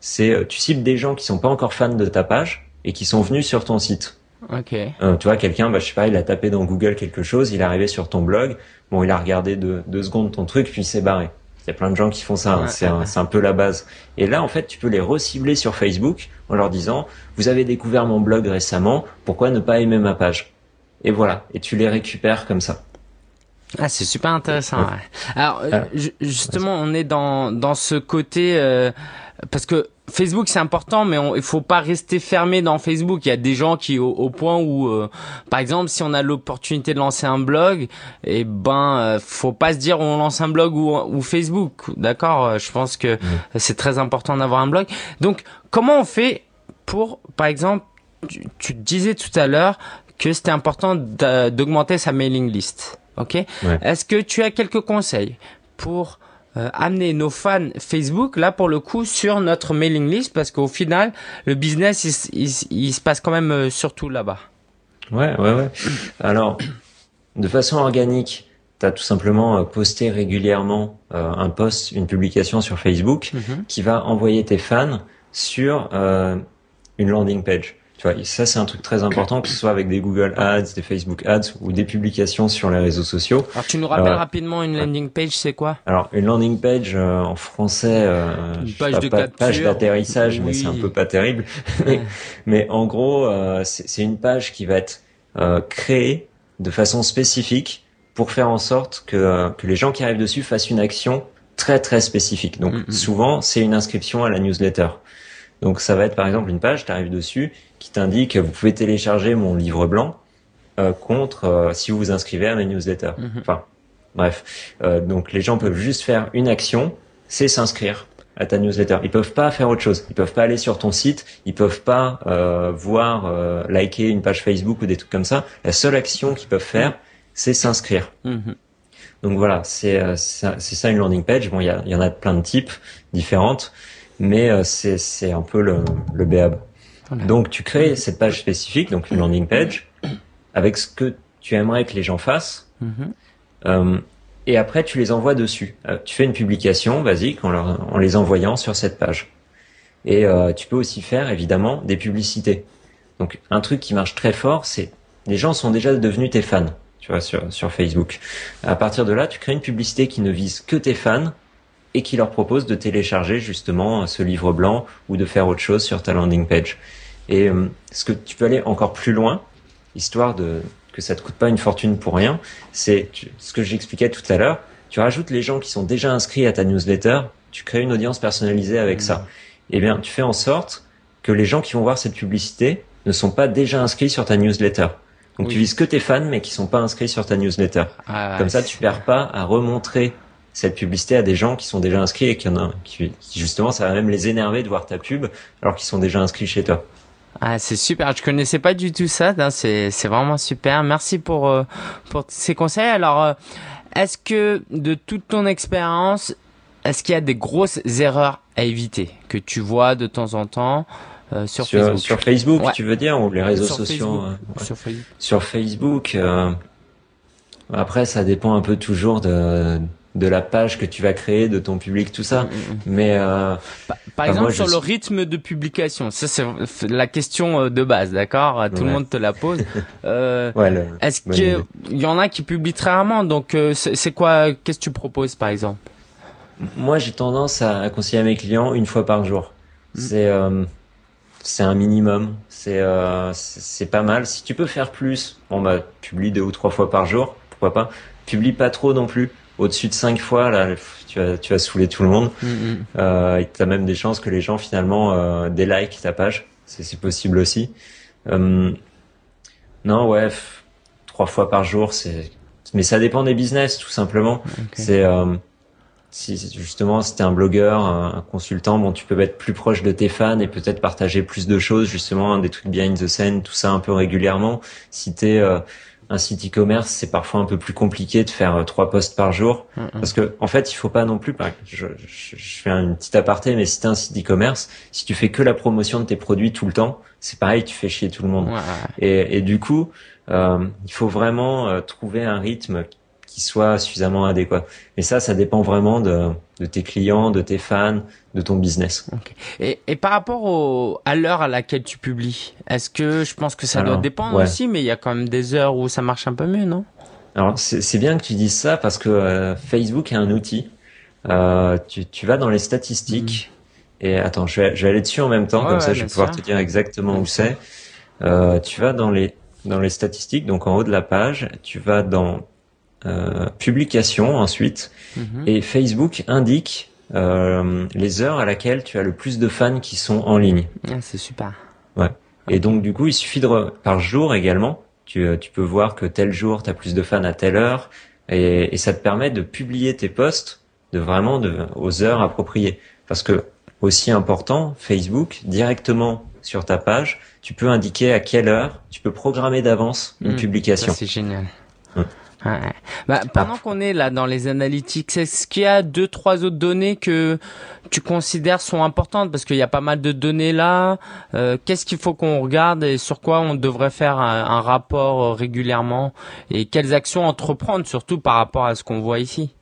c'est euh, tu cibles des gens qui sont pas encore fans de ta page et qui sont venus sur ton site. Ok. Euh, tu vois, quelqu'un, bah, je sais pas, il a tapé dans Google quelque chose, il est arrivé sur ton blog, bon, il a regardé deux, deux secondes ton truc, puis il s'est barré. Il y a plein de gens qui font ça, hein. c'est un, un, peu la base. Et là, en fait, tu peux les recibler sur Facebook en leur disant, vous avez découvert mon blog récemment, pourquoi ne pas aimer ma page? Et voilà, et tu les récupères comme ça. Ah, c'est super intéressant. Ouais. Alors, euh, justement, on est dans dans ce côté euh, parce que Facebook c'est important, mais on, il faut pas rester fermé dans Facebook. Il y a des gens qui au, point où, euh, par exemple, si on a l'opportunité de lancer un blog, et eh ben, euh, faut pas se dire on lance un blog ou, ou Facebook. D'accord? Euh, Je pense que c'est très important d'avoir un blog. Donc, comment on fait pour, par exemple, tu, disais tout à l'heure que c'était important d'augmenter sa mailing list. Ok? Est-ce que tu as quelques conseils pour euh, amener nos fans Facebook là pour le coup sur notre mailing list parce qu'au final le business il, il, se passe quand même euh, surtout là-bas. Ouais ouais ouais. Alors de façon organique, tu as tout simplement euh, posté régulièrement un post, une publication sur Facebook mhm. qui va envoyer tes fans sur une landing page. Tu vois, ça c'est un truc très important, que ce soit avec des Google Ads, des Facebook Ads ou des publications sur les réseaux sociaux. Alors tu nous rappelles euh, rapidement une landing page, c'est quoi? Alors une landing page euh, en français, euh, une page de pas, page d'atterrissage, mais c'est un peu pas terrible. (laughs) mais, en gros, euh, c'est une page qui va être créée de façon spécifique pour faire en sorte que, que les gens qui arrivent dessus fassent une action très très spécifique. Donc mm, mm. souvent c'est une inscription à la newsletter. Donc ça va être par exemple une page, tu arrives dessus, qui t'indique vous pouvez télécharger mon livre blanc euh, contre euh, si vous vous inscrivez à ma newsletter. Mhm. Enfin, bref. Euh, donc les gens peuvent juste faire une action, c'est s'inscrire à ta newsletter. Ils peuvent pas faire autre chose. Ils peuvent pas aller sur ton site. Ils peuvent pas voir, liker une page Facebook ou des trucs comme ça. La seule action qu'ils peuvent faire, c'est s'inscrire. Mhm. Donc voilà, c'est ça une landing page. Bon, il y, y, en a plein de types différentes mais c'est un peu le, le béab. Donc tu crées cette page spécifique, donc une landing page, avec ce que tu aimerais que les gens fassent, mm-hmm. euh, et après tu les envoies dessus. Euh, tu fais une publication basique en, leur, en les envoyant sur cette page. Et euh, tu peux aussi faire évidemment des publicités. Donc un truc qui marche très fort, c'est les gens sont déjà devenus tes fans, tu vois, sur, sur Facebook. À partir de là, tu crées une publicité qui ne vise que tes fans et qui leur propose de télécharger justement ce livre blanc ou de faire autre chose sur ta landing page. Et euh, ce que tu peux aller encore plus loin, histoire de que ça te coûte pas une fortune pour rien, c'est ce que j'expliquais tout à l'heure. Tu rajoutes les gens qui sont déjà inscrits à ta newsletter, tu crées une audience personnalisée avec ça. Mmh. Eh bien, tu fais en sorte que les gens qui vont voir cette publicité ne sont pas déjà inscrits sur ta newsletter. Donc tu vises que tes fans mais qui sont pas inscrits sur ta newsletter. Ah, Comme ça, tu perds pas à remontrer cette publicité à des gens qui sont déjà inscrits et qui, en a, qui, justement ça va même les énerver de voir ta pub alors qu'ils sont déjà inscrits chez toi. Ah, c'est super. Je connaissais pas du tout ça. C'est c'est vraiment super. Merci pour euh, pour ces conseils. Alors, euh, est-ce que de toute ton expérience, est-ce qu'il y a des grosses erreurs à éviter que tu vois de temps en temps euh, sur, Facebook? Sur Facebook, tu veux dire, ou les réseaux sociaux sur, Facebook. sur Facebook. après, ça dépend un peu toujours de de la page que tu vas créer, de ton public, tout ça. Mm, mm, mm. Mais euh, par, exemple sur le rythme de publication, ça c'est la question euh, de base, d'accord? Tout le monde te la pose. (laughs) Euh, Est-ce que il y en a qui publient très rarement? Donc euh, c'est quoi Qu'est-ce que tu proposes par exemple? Moi j'ai tendance à, conseiller à mes clients une fois par jour. C'est euh, c'est un minimum. C'est c'est pas mal. Si tu peux faire plus, bon bah publie deux ou trois fois par jour, pourquoi pas? Publie pas trop non plus au-dessus de cinq fois, là, tu vas, tu vas saouler tout le monde. Mm, mm. Euh, et tu as même des chances que les gens finalement euh, délikent ta page. C'est possible aussi. Euh, non, ouais, trois fois par jour, c'est. Mais ça dépend des business, tout simplement. C'est euh, si justement c'était un blogueur, un, consultant, bon, tu peux être plus proche de tes fans et peut-être partager plus de choses, justement, des trucs behind the scene, tout ça un peu régulièrement. Si t'es euh, un site e-commerce, c'est parfois un peu plus compliqué de faire euh, trois posts par jour, mm, mm. parce que en fait, il faut pas non plus. Je, je, je fais une petite aparté, mais si t'es un site e-commerce, si tu fais que la promotion de tes produits tout le temps, c'est pareil, tu fais chier tout le monde. Et, et, du coup, euh, il faut vraiment euh, trouver un rythme qui soit suffisamment adéquat. Et ça, ça dépend vraiment de, de tes clients, de tes fans, de ton business. Et, et, par rapport au, à l'heure à laquelle tu publies, est-ce que je pense que ça doit dépendre aussi, mais il y a quand même des heures où ça marche un peu mieux, non? Alors c'est bien que tu dises ça parce que euh, Facebook est un outil. Euh, tu, tu, vas dans les statistiques mm. et attends, je vais, je vais, aller dessus en même temps, comme ça je vais pouvoir te dire exactement où c'est. Euh, tu vas dans les dans les statistiques, donc en haut de la page, tu vas dans publication ensuite, mhm. et Facebook indique euh, les heures à laquelle tu as le plus de fans qui sont en ligne. Ah, c'est super. Ouais. Et donc du coup, il suffit de par jour également, tu, euh, tu peux voir que tel jour tu as plus de fans à telle heure, et, et ça te permet de publier tes posts de vraiment de, aux heures appropriées. Parce que aussi important, Facebook directement sur ta page, tu peux indiquer à quelle heure tu peux programmer d'avance une hmm. publication. C'est génial. Bah, pendant qu'on est là dans les analytics, est-ce qu'il y a deux, trois autres données que tu considères sont importantes parce qu'il y a pas mal de données là. Euh, qu'est-ce qu'il faut qu'on regarde et sur quoi on devrait faire un, rapport euh, régulièrement? Et quelles actions entreprendre surtout par rapport à ce qu'on voit ici?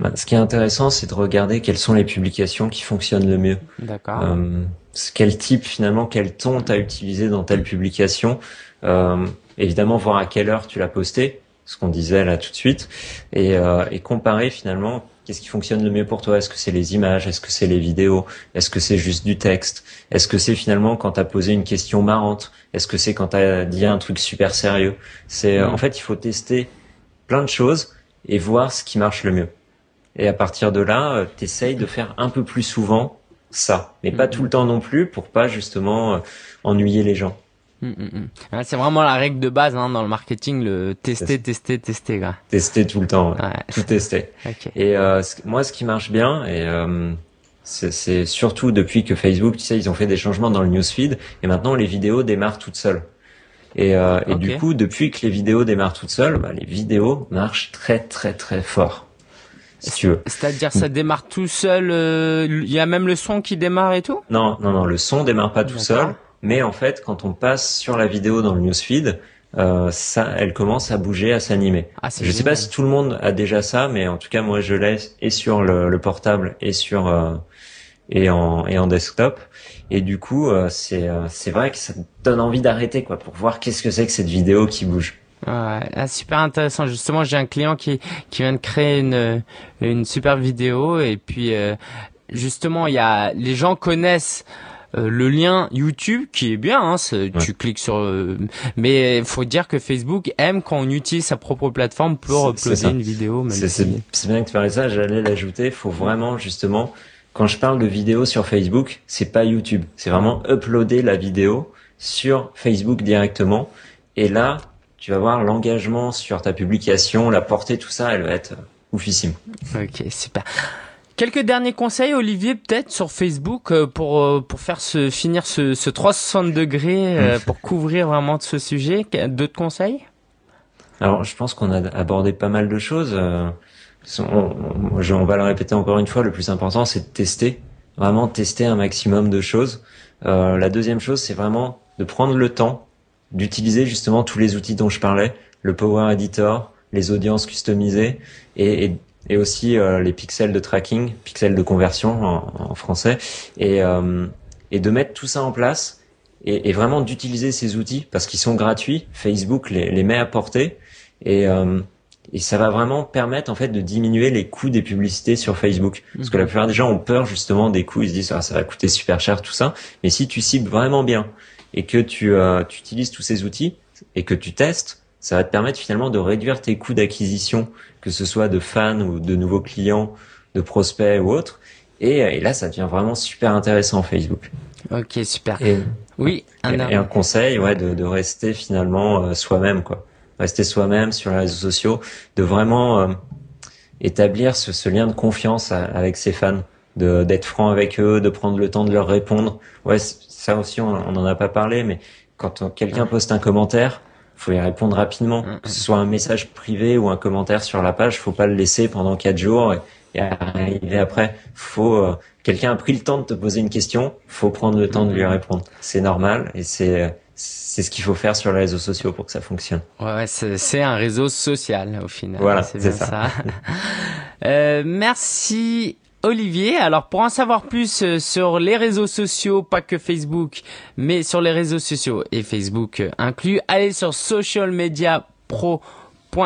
Bah, ce qui est intéressant, c'est de regarder quelles sont les publications qui fonctionnent le mieux. D'accord. Euh, quel type finalement, quel ton tu as utilisé dans telle publication. Euh, évidemment, voir à quelle heure tu l'as posté ce qu'on disait là tout de suite, et, euh, et comparer finalement qu'est-ce qui fonctionne le mieux pour toi. Est-ce que c'est les images? Est-ce que c'est les vidéos? Est-ce que c'est juste du texte? Est-ce que c'est finalement quand tu as posé une question marrante? Est-ce que c'est quand tu as dit un truc super sérieux? C'est mm. en fait, il faut tester plein de choses et voir ce qui marche le mieux. Et à partir de là, euh, t'essayes de faire un peu plus souvent ça, mais pas mm. tout le temps non plus pour pas justement euh, ennuyer les gens. Mm, mm, mm. c'est vraiment la règle de base hein, dans le marketing, le tester, tester, tester. Quoi. Tester tout le temps, tout tester. (laughs) Et euh, moi, ce qui marche bien, et euh, c'est surtout depuis que Facebook, tu sais, ils ont fait des changements dans le newsfeed, et maintenant les vidéos démarrent toutes seules. Et, euh, et du coup, depuis que les vidéos démarrent toutes seules, bah, les vidéos marchent très très très fort. Si tu veux. C'est-à-dire ça démarre tout seul, euh, il y a même le son qui démarre et tout? Non, non, non, le son démarre pas tout seul mais en fait, quand on passe sur la vidéo dans le newsfeed, euh, ça, elle commence à bouger, à s'animer. Ah, je ne sais pas si tout le monde a déjà ça, mais en tout cas, moi, je l'ai et sur le, portable et sur euh, et en et en desktop. Et du coup, euh, c'est euh, c'est vrai que ça donne envie d'arrêter quoi pour voir qu'est-ce que c'est que cette vidéo qui bouge. Ouais, ah, super intéressant. Justement, j'ai un client qui qui vient de créer une une super vidéo et puis euh, justement, il y a les gens connaissent euh, le lien YouTube qui est bien, hein, tu cliques sur, euh, mais il faut dire que Facebook aime quand on utilise sa propre plateforme pour uploader une vidéo. C'est bien que tu parles ça, j'allais l'ajouter. Il faut vraiment justement, quand je parle de vidéo sur Facebook, c'est pas YouTube, c'est vraiment uploader la vidéo sur Facebook directement. Et là, tu vas voir l'engagement sur ta publication, la portée, tout ça, elle va être oufissime. Ok, super. Quelques derniers conseils, Olivier, peut-être sur Facebook euh, pour euh, pour faire ce finir ce, ce 360 degrés euh, pour couvrir vraiment ce sujet. D'autres conseils? Alors, je pense qu'on a abordé pas mal de choses. On, on, va le répéter encore une fois. Le plus important, c'est de tester, vraiment tester un maximum de choses. la deuxième chose, c'est vraiment de prendre le temps d'utiliser justement tous les outils dont je parlais, le Power Editor, les audiences customisées et, et et aussi euh, les pixels de tracking, pixels de conversion en, français, et, euh, et de mettre tout ça en place et, et vraiment d'utiliser ces outils parce qu'ils sont gratuits. Facebook les, les met à portée et, euh, et ça va vraiment permettre en fait de diminuer les coûts des publicités sur Facebook. Parce que la plupart des gens ont peur justement des coûts, ils se disent ah, ça va coûter super cher tout ça, mais si tu cibles vraiment bien et que tu, tu utilises tous ces outils et que tu testes ça va te permettre finalement de réduire tes coûts d'acquisition, que ce soit de fans ou de nouveaux clients, de prospects ou autres. Et, et là, ça devient vraiment super intéressant Facebook. Ok, super. Et, oui. Un et, un conseil, ouais, de, de rester finalement euh, soi-même, quoi. Rester soi-même sur les réseaux sociaux, de vraiment euh, établir ce, ce, lien de confiance avec ses fans, de d'être franc avec eux, de prendre le temps de leur répondre. Ouais, ça aussi, on, on en a pas parlé, mais quand quelqu'un poste un commentaire, faut y répondre rapidement. Mm, que ce soit un message privé ou un commentaire sur la page, faut pas le laisser pendant quatre jours et, arriver après. Faut euh, quelqu'un a pris le temps de te poser une question, faut prendre le temps de lui mm. répondre. C'est normal et c'est c'est ce qu'il faut faire sur les réseaux sociaux pour que ça fonctionne. Ouais, ouais c'est un réseau social au final. Voilà, c'est ça. ça. (laughs) euh, merci Olivier. Alors pour en savoir plus euh, sur les réseaux sociaux, pas que Facebook, mais sur les réseaux sociaux et Facebook euh, inclus, allez sur socialmediapro.fr.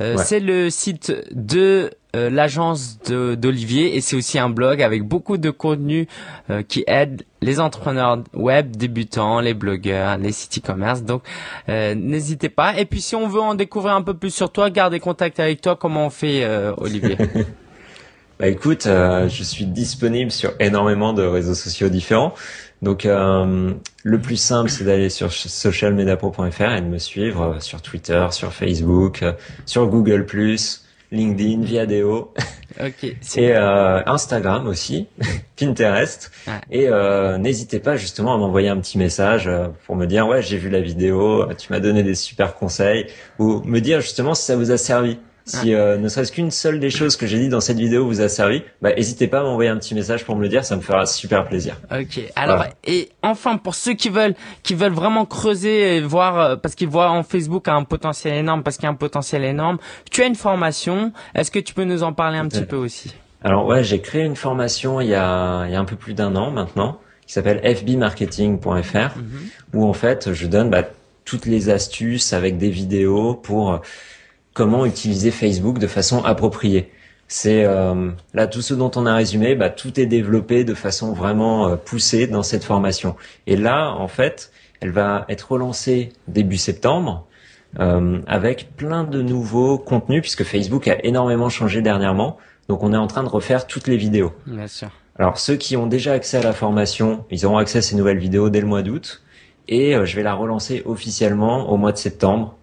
Euh, C'est le site de euh, l'agence d'Olivier et c'est aussi un blog avec beaucoup de contenu qui aide les entrepreneurs web débutants, les blogueurs, les sites e-commerce. Donc n'hésitez pas. Et puis si on veut en découvrir un peu plus sur toi, gardez contact avec toi. Comment on fait, Olivier? (laughs) Bah écoute, euh, je suis disponible sur énormément de réseaux sociaux différents. Donc euh, le plus simple, c'est d'aller sur socialmediapro.fr et de me suivre euh, sur Twitter, sur Facebook, sur Google+, LinkedIn, Viadeo. (laughs) Ok. Et euh, Instagram aussi, (laughs) Pinterest. Et euh, n'hésitez pas justement à m'envoyer un petit message euh, pour me dire ouais j'ai vu la vidéo, tu m'as donné des super conseils, ou me dire justement si ça vous a servi. Si euh, ne serait-ce qu'une seule des choses que j'ai dit dans cette vidéo vous a servi, bah n'hésitez pas à m'envoyer un petit message pour me le dire, ça me fera super plaisir. Ok. Alors et enfin pour ceux qui veulent qui veulent vraiment creuser et voir euh, parce qu'ils voient en Facebook un potentiel énorme parce qu'il y a un potentiel énorme, tu as une formation. Est-ce que tu peux nous en parler un petit peu aussi? Alors ouais, j'ai créé une formation il y a il y a un peu plus d'un an maintenant qui s'appelle fbmarketing.fr mhm. où en fait je donne bah, toutes les astuces avec des vidéos pour comment utiliser Facebook de façon appropriée. C'est euh, là tout ce dont on a résumé, bah, tout est développé de façon vraiment euh, poussée dans cette formation. Et là, en fait, elle va être relancée début septembre euh, avec plein de nouveaux contenus puisque Facebook a énormément changé dernièrement. Donc on est en train de refaire toutes les vidéos. Bien sûr. Alors ceux qui ont déjà accès à la formation, ils auront accès à ces nouvelles vidéos dès le mois d'août. Et je vais la relancer officiellement au mois de septembre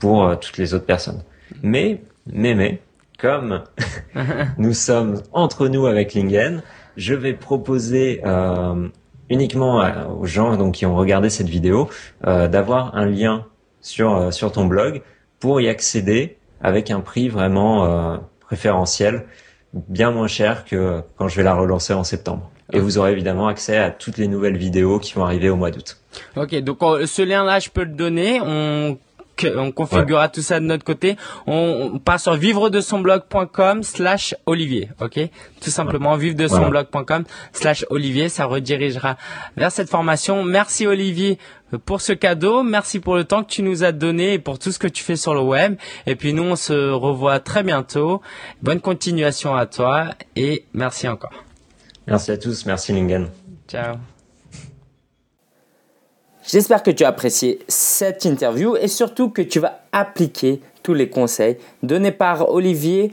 pour toutes les autres personnes. Mais, mais, mais, comme (laughs) nous sommes entre nous avec Lingen, je vais proposer euh, uniquement aux gens donc qui ont regardé cette vidéo euh, d'avoir un lien sur euh, sur ton blog pour y accéder avec un prix vraiment préférentiel, bien moins cher que quand je vais la relancer en septembre. Et vous aurez évidemment accès à toutes les nouvelles vidéos qui vont arriver au mois d'août. Ok, donc ce lien-là, je peux le donner. On on configurera tout ça de notre côté. On, passe sur vivre de son blog.com slash Olivier, ok? Tout simplement vivre de son blog.com slash Olivier, ça redirigera vers cette formation. Merci Olivier pour ce cadeau, merci pour le temps que tu nous as donné et pour tout ce que tu fais sur le web. Et puis nous, on se revoit très bientôt. Bonne continuation à toi et merci encore. Merci à tous, merci Lingen. Ciao. J'espère que tu as apprécié cette interview et surtout que tu vas appliquer tous les conseils donnés par Olivier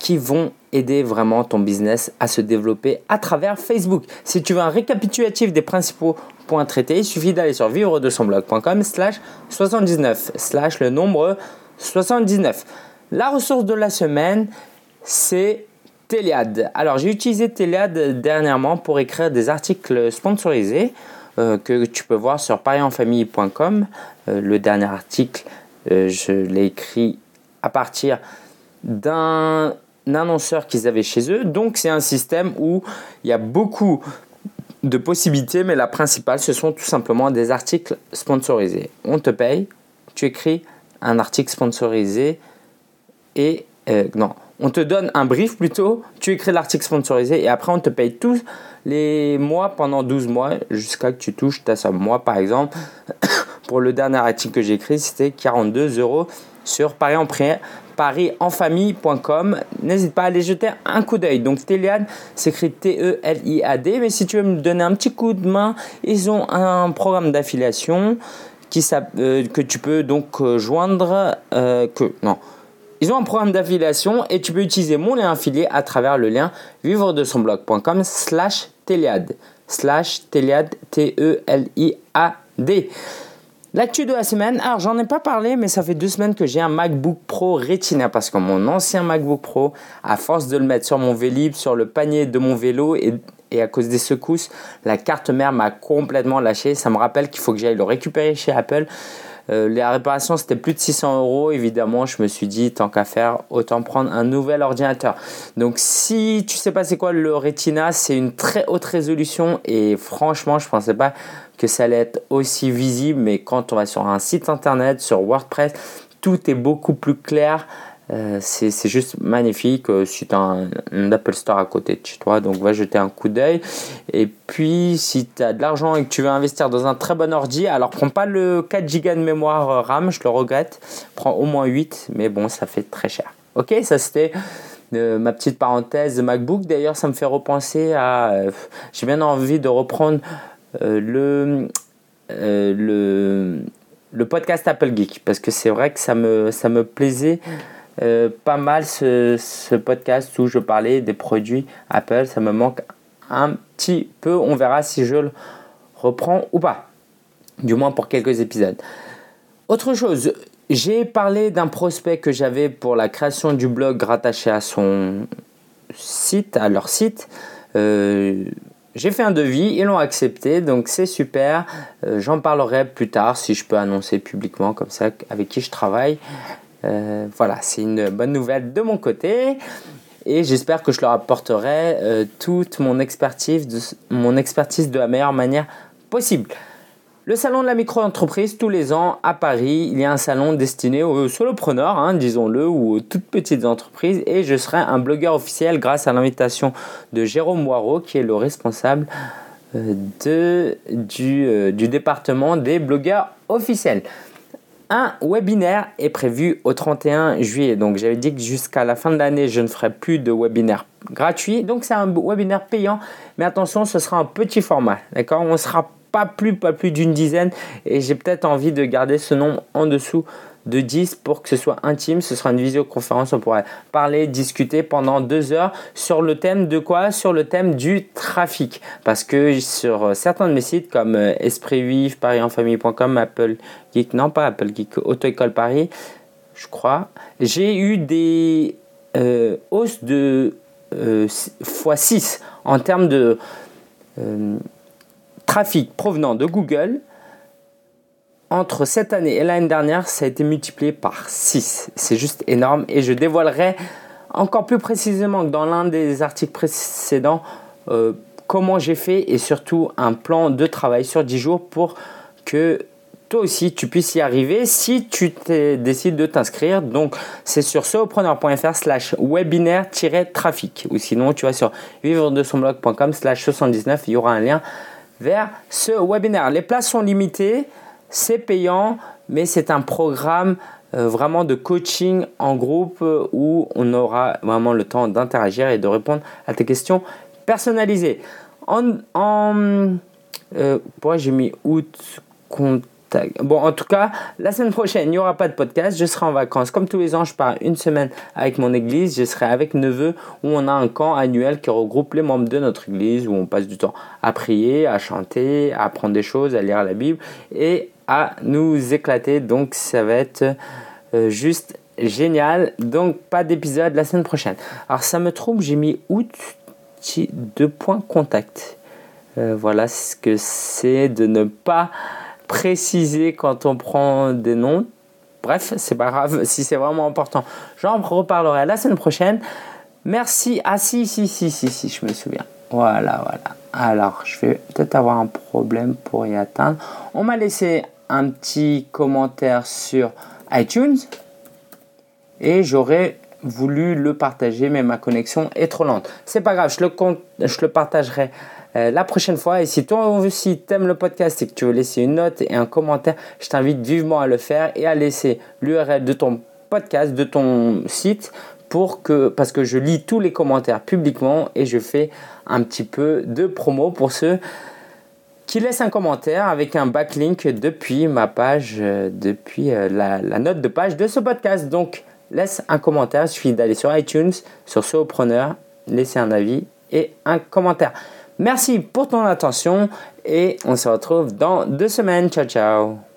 qui vont aider vraiment ton business à se développer à travers Facebook. Si tu veux un récapitulatif des principaux points traités, il suffit d'aller sur vivre de son blog.com slash 79 slash le nombre 79. La ressource de la semaine, c'est Teliad. Alors j'ai utilisé Teliad dernièrement pour écrire des articles sponsorisés. Euh, que tu peux voir sur parienfamille.com. Euh, le dernier article, euh, je l'ai écrit à partir d'un annonceur qu'ils avaient chez eux. Donc c'est un système où il y a beaucoup de possibilités, mais la principale, ce sont tout simplement des articles sponsorisés. On te paye, tu écris un article sponsorisé et non, on te donne un brief plutôt, tu écris l'article sponsorisé et après on te paye tous les mois pendant 12 mois jusqu'à que tu touches ta somme. Moi par exemple, (coughs) pour le dernier article que j'ai écrit, c'était 42 euros sur Paris en parienfamille.com. N'hésite pas à aller jeter un coup d'œil. Donc Teliad s'écrit T-E-L-I-A-D. Mais si tu veux me donner un petit coup de main, ils ont un programme d'affiliation qui, euh, que tu peux donc euh, joindre. Euh, que, non ils ont un programme d'affiliation et tu peux utiliser mon lien affilié à travers le lien vivre de son blog.com slash Teliad. Slash Teliad, T-E-L-I-A-D. L'actu de la semaine, alors j'en ai pas parlé, mais ça fait deux semaines que j'ai un MacBook Pro Retina parce que mon ancien MacBook Pro, à force de le mettre sur mon Vélib, sur le panier de mon vélo et, et à cause des secousses, la carte mère m'a complètement lâché. Ça me rappelle qu'il faut que j'aille le récupérer chez Apple. Euh, les réparations, c'était plus de 600 euros. Évidemment, je me suis dit, tant qu'à faire, autant prendre un nouvel ordinateur. Donc, si tu sais pas c'est quoi le Retina, c'est une très haute résolution et franchement, je pensais pas que ça allait être aussi visible. Mais quand on va sur un site internet, sur WordPress, tout est beaucoup plus clair. Euh, c'est juste magnifique euh, si tu as un, Apple Store à côté de chez toi. Donc va jeter un coup d'œil. Et puis si tu as de l'argent et que tu veux investir dans un très bon ordi, alors prends pas le 4 Go de mémoire euh, RAM, je le regrette. Prends au moins 8, mais bon, ça fait très cher. Ok, ça c'était ma petite parenthèse MacBook. D'ailleurs, ça me fait repenser à. J'ai bien envie de reprendre le. le le podcast Apple Geek parce que c'est vrai que ça me, ça me plaisait euh, pas mal ce, podcast où je parlais des produits Apple. Ça me manque un petit peu. On verra si je le reprends ou pas. Du moins pour quelques épisodes. Autre chose, j'ai parlé d'un prospect que j'avais pour la création du blog rattaché à son site, à leur site. Euh, j'ai fait un devis, ils l'ont accepté, donc c'est super. Euh, j'en parlerai plus tard si je peux annoncer publiquement comme ça avec qui je travaille. Euh, voilà, c'est une bonne nouvelle de mon côté et j'espère que je leur apporterai toute mon expertise, de, mon expertise de la meilleure manière possible. Le salon de la micro-entreprise, tous les ans à Paris, il y a un salon destiné aux solopreneurs, hein, disons-le, ou aux toutes petites entreprises. Et je serai un blogueur officiel grâce à l'invitation de Jérôme Moirot, qui est le responsable euh, euh, du département des blogueurs officiels. Un webinaire est prévu au 31 juillet. Donc j'avais dit que jusqu'à la fin de l'année, je ne ferai plus de webinaire gratuit. Donc c'est un webinaire payant. Mais attention, ce sera un petit format. D'accord? On sera pas plus, pas plus d'une dizaine. Et j'ai peut-être envie de garder ce nombre en dessous de 10 pour que ce soit intime. Ce sera une visioconférence. On pourrait parler, discuter pendant deux heures sur le thème de quoi? Sur le thème du trafic. Parce que sur certains de mes sites comme euh, Esprit Vif, ParisEnFamille.com, Apple Geek, non pas Apple Geek, Auto-École Paris, je crois, j'ai eu des euh, hausses de euh, x6 en termes de trafic provenant de Google, entre cette année et l'année dernière, ça a été multiplié par 6. C'est juste énorme et je dévoilerai encore plus précisément que dans l'un des articles précédents euh, comment j'ai fait et surtout un plan de travail sur 10 jours pour que toi aussi tu puisses y arriver si tu décides de t'inscrire. Donc c'est sur solopreneur.fr slash webinaire-trafic ou sinon tu vas sur vivre de son blog.com slash 79, il y aura un lien vers ce webinaire. Les places sont limitées, c'est payant, mais c'est un programme euh, vraiment de coaching en groupe euh, où on aura vraiment le temps d'interagir et de répondre à tes questions personnalisées. En, en euh, pourquoi j'ai mis août compte Bon, en tout cas, la semaine prochaine, il n'y aura pas de podcast. Je serai en vacances. Comme tous les ans, je pars une semaine avec mon église. Je serai avec Neveu où on a un camp annuel qui regroupe les membres de notre église où on passe du temps à prier, à chanter, à apprendre des choses, à lire la Bible et à nous éclater. Donc, ça va être euh, juste génial. Donc, pas d'épisode la semaine prochaine. Alors, ça me trouble, j'ai mis août de points contact. Euh, voilà ce que c'est de ne pas préciser quand on prend des noms. Bref, c'est pas grave (laughs) si c'est vraiment important. J'en reparlerai la semaine prochaine. Merci. Ah si, si, si, si, si, je me souviens. Voilà, voilà. Alors, je vais peut-être avoir un problème pour y atteindre. On m'a laissé un petit commentaire sur iTunes et j'aurais voulu le partager, mais ma connexion est trop lente. C'est pas grave, je le, je le partagerai euh, la prochaine fois. Et si toi aussi t'aimes le podcast et que tu veux laisser une note et un commentaire, je t'invite vivement à le faire et à laisser l'URL de ton podcast, de ton site pour que, parce que je lis tous les commentaires publiquement et je fais un petit peu de promo pour ceux qui laissent un commentaire avec un backlink depuis ma page, euh, depuis euh, la, note de page de ce podcast. Donc, laisse un commentaire, il suffit d'aller sur iTunes, sur Solopreneur, laisser un avis et un commentaire. Merci pour ton attention et on se retrouve dans deux semaines. Ciao ciao